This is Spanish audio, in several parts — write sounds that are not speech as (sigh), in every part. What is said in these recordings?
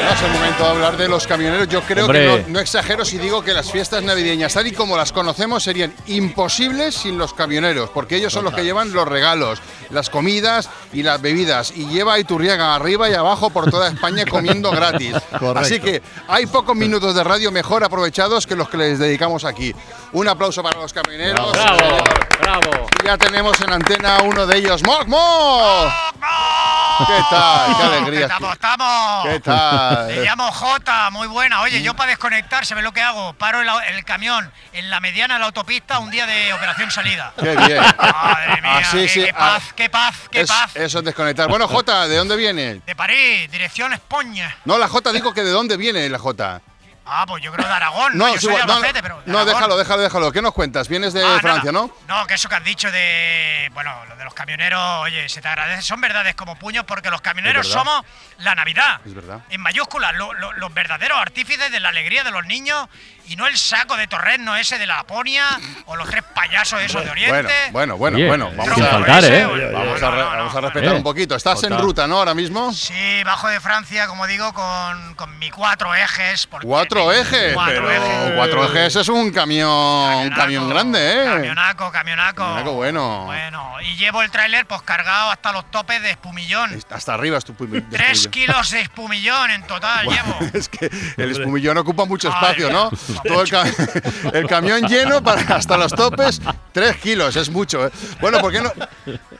Bueno, es el momento de hablar de los camioneros. Yo creo Hombre. que no, no exagero si digo que las fiestas navideñas, tal y como las conocemos, serían imposibles sin los camioneros, porque ellos son los que llevan los regalos, las comidas y las bebidas. Y lleva a Iturriaga arriba y abajo por toda España comiendo (laughs) gratis. Así que hay pocos minutos de radio mejor aprovechados que los que les dedicamos aquí. Un aplauso para los camioneros. Bravo, bravo. Y Ya tenemos en antena uno de ellos. ¡Moc, Moc! ¿Qué tal? ¡Qué alegría! Estamos, estamos. ¿Qué tal? Me llamo Jota, muy buena. Oye, yo para desconectar, ¿sabes lo que hago? Paro el, el camión en la mediana de la autopista un día de operación salida. ¡Qué bien! Madre mía, Así, qué, sí, qué ah, paz, qué paz, qué Es- paz. eso es desconectar. Bueno, Jota, ¿de dónde viene? De París, dirección España. No, la Jota digo que de dónde viene la Jota. Ah, pues yo creo de Aragón. No, yo es soy de no, Albacete, pero. de no, déjalo, déjalo, déjalo. ¿Qué nos cuentas? Vienes de Ah, Francia, ¿no? No, que eso que has dicho de. Bueno, lo de los camioneros, oye, se te agradece. Son verdades como puños porque los camioneros somos la Navidad. Es verdad. En mayúsculas, lo- lo- los verdaderos artífices de la alegría de los niños y no el saco de torrezno ese de la Laponia o los tres payasos esos de Oriente. Bueno, bueno, bueno, Oye, bueno. Vamos sin a, faltar, ese, ¿eh? oye, vamos no, a, re- no, no, vamos a no. respetar Eh. un poquito. Estás en ruta, ¿no? Ahora mismo. Sí, bajo de Francia, como digo, con, con mi cuatro ejes. porque Cuatro me- ejes, Cuatro pero ejes. cuatro ejes es un camión, un camión grande, ¿eh? Camionaco, camionaco. Camionaco bueno. Bueno, y llevo el tráiler pues cargado hasta los topes de espumillón. Hasta arriba es tu Tres kilos de espumillón en total llevo. (laughs) Es que el espumillón ocupa mucho espacio, ¿no? Todo el, ca- (laughs) el camión lleno para hasta los topes, tres kilos, es mucho. ¿eh? Bueno, ¿por qué no,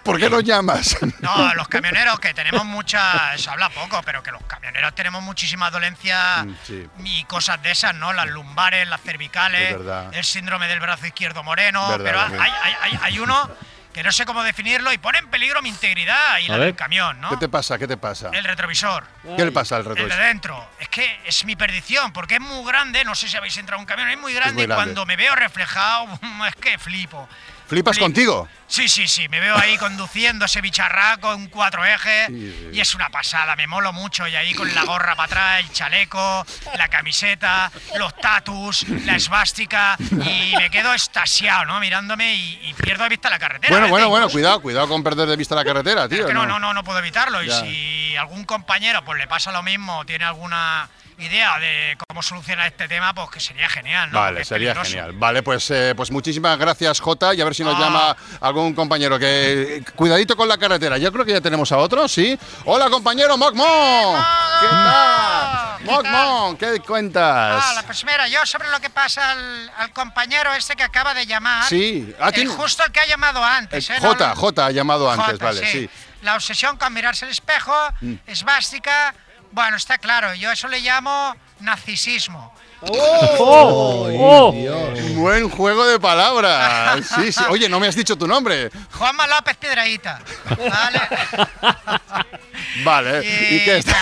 ¿por qué no llamas? (laughs) No, los camioneros que tenemos muchas, se habla poco, pero que los camioneros tenemos muchísimas dolencias Mm, sí. y cosas de esas, ¿no? Las lumbares, las cervicales, Es el síndrome del brazo izquierdo moreno, Verdad, pero hay, hay, hay, hay uno que no sé cómo definirlo y pone en peligro mi integridad y A la ver. del camión, ¿no? ¿Qué te pasa? ¿Qué te pasa? El retrovisor. ¿Qué le pasa al El de retrovisor? dentro. Es que es mi perdición, porque es muy grande. No sé si habéis entrado en un camión, es muy grande. muy y grande. cuando me veo reflejado, (laughs) es que flipo. ¿Flipas Flip. contigo? Sí, sí, sí. Me veo ahí conduciendo ese bicharraco en cuatro ejes. Y es una pasada, me molo mucho. Y ahí con la gorra para atrás, el chaleco, la camiseta, los tatus, la esvástica. Y me quedo estasiado, ¿no? Mirándome y, y pierdo de vista la carretera. Bueno, bueno, bueno, cuidado, cuidado con perder de vista la carretera, Es tío. que no, no, no, no puedo evitarlo. Y si algún compañero pues le pasa lo mismo, tiene alguna idea de cómo solucionar este tema, pues que sería genial, ¿no? Porque Vale, es sería genial. Vale, pues, eh, pues muchísimas gracias, Jota, y a ver si nos Ah. llama algún compañero. Que cuidadito con la carretera. Yo creo que ya tenemos a otro, ¿sí? Hola, compañero Mocmon. ¿Qué tal? ¿Qué Mocmon, ¿qué cuentas? Ah, la pues mira, yo sobre lo que pasa al, al compañero este que acaba de llamar. Sí. Ah, el justo el que ha llamado antes, Eh, ¿eh? Jota, No, Jota ha llamado antes, Jota, vale, sí. Mm. La obsesión con mirarse al espejo, esvástica. Bueno, está claro, yo eso le llamo narcisismo. ¡Oh! ¡Oh! Buen juego de palabras. (laughs) Sí, sí. Oye, no me has dicho tu nombre. Juanma López Piedraíta. ¿Vale? (laughs) Vale. ¿Y qué está?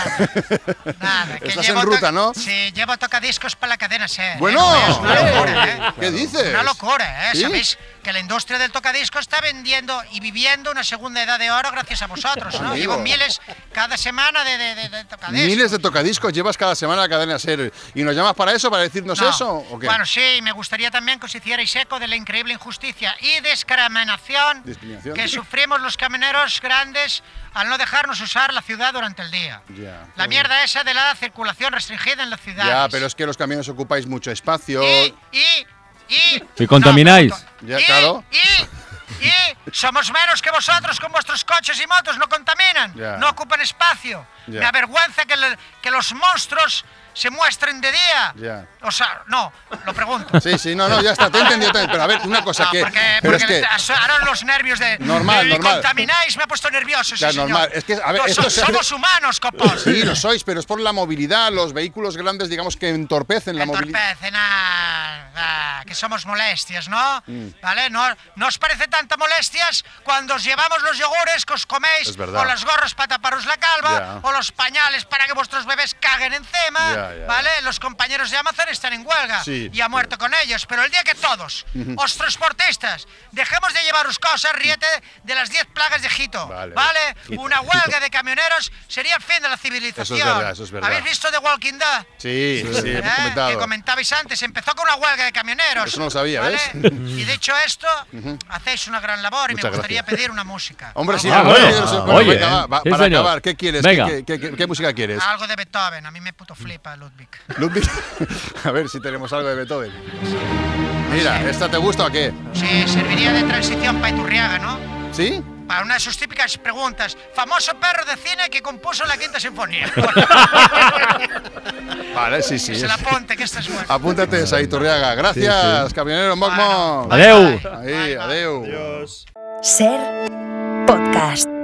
Nada, que (laughs) Estás llevo en ruta, ¿no? Sí, llevo tocadiscos para la cadena SER. ¿eh? Bueno. Es una locura, ¿eh? ¿Qué dices? Una locura, ¿eh? ¿Sí? Sabéis que la industria del tocadisco está vendiendo y viviendo una segunda edad de oro gracias a vosotros, ¿no? Amigo. Llevo miles cada semana de, de, de- de tocadiscos. Miles de tocadiscos llevas cada semana a la cadena ser. ¿Y nos llamas para eso, para decirnos No. eso? ¿O qué? Bueno, sí, me gustaría también que os hicierais eco de la increíble injusticia y discriminación, Discriminación. que sufrimos los camioneros grandes al no dejarnos usar la ciudad durante el día. Ya. La mierda esa de la circulación restringida en la ciudad. Ya, pero es que los camiones ocupáis mucho espacio. Y, y, y... Si contamináis. Ya, y, claro. Y, y somos menos que vosotros con vuestros coches y motos, no contaminan, Ya. no ocupan espacio. Ya. Me avergüenza que, le- que los monstruos se muestren de día. Ya. O sea, no, lo pregunto. Sí, sí, no, no, ya está, te he entendido también. Pero a ver, una cosa No, que. porque, pero es porque que. te- ahora los nervios de. Normal, "Eh, normal". contamináis, me ha puesto nervioso. sí, Ya, señor. normal. Es que, a ver, No, esto so- se hace- somos humanos, copos. Sí, lo sois, pero es por la movilidad, los vehículos grandes, digamos, que entorpecen la movilidad. Entorpecen, ah, ah, que somos molestias, ¿no? Mm. ¿Vale? ¿No, ¿No os parece tanta molestias cuando os llevamos los yogures que os coméis, Es o las gorras para taparos la calva, Ya. o los pañales para que vuestros bebés caguen encima? Ya. Ya, ya. ¿vale? Los compañeros de Amazon están en huelga Sí, y ha muerto con ellos. Pero el día que todos, os transportistas, dejemos de llevaros cosas, ríete de las 10 plagas de Egipto, Vale. ¿vale? Egipto, Una huelga de camioneros sería el fin de la civilización. verdad, eso es verdad. ¿Habéis visto The Walking Dead? Sí, sí, ¿Eh? hemos comentado. Que comentabais antes, empezó con una huelga de camioneros. Eso no lo sabía, ¿vale? ¿ves? Y dicho esto, hacéis una gran labor y Muchas me gustaría gracias. pedir una música. Hombre, sí, Ah, bueno. bueno, oye, venga, va, va, sí, para señor. acabar, ¿qué quieres? Venga. ¿Qué, qué- qué- qué música quieres? Algo de Beethoven, a mí me puto flipa Ludwig. Ludwig, (laughs) a ver si tenemos algo de Beethoven. Mira, ¿esta te gusta o qué? Sí, serviría de transición para Iturriaga, ¿no? ¿Sí? Para una de sus típicas preguntas. Famoso perro de cine que compuso la quinta sinfonía. (laughs) Vale, sí, sí. Se la ponte, que esta es buena. Apúntate esa Iturriaga. Gracias, camionero Mocmo. Bueno, Adeu. Ahí, adeu. Ser podcast.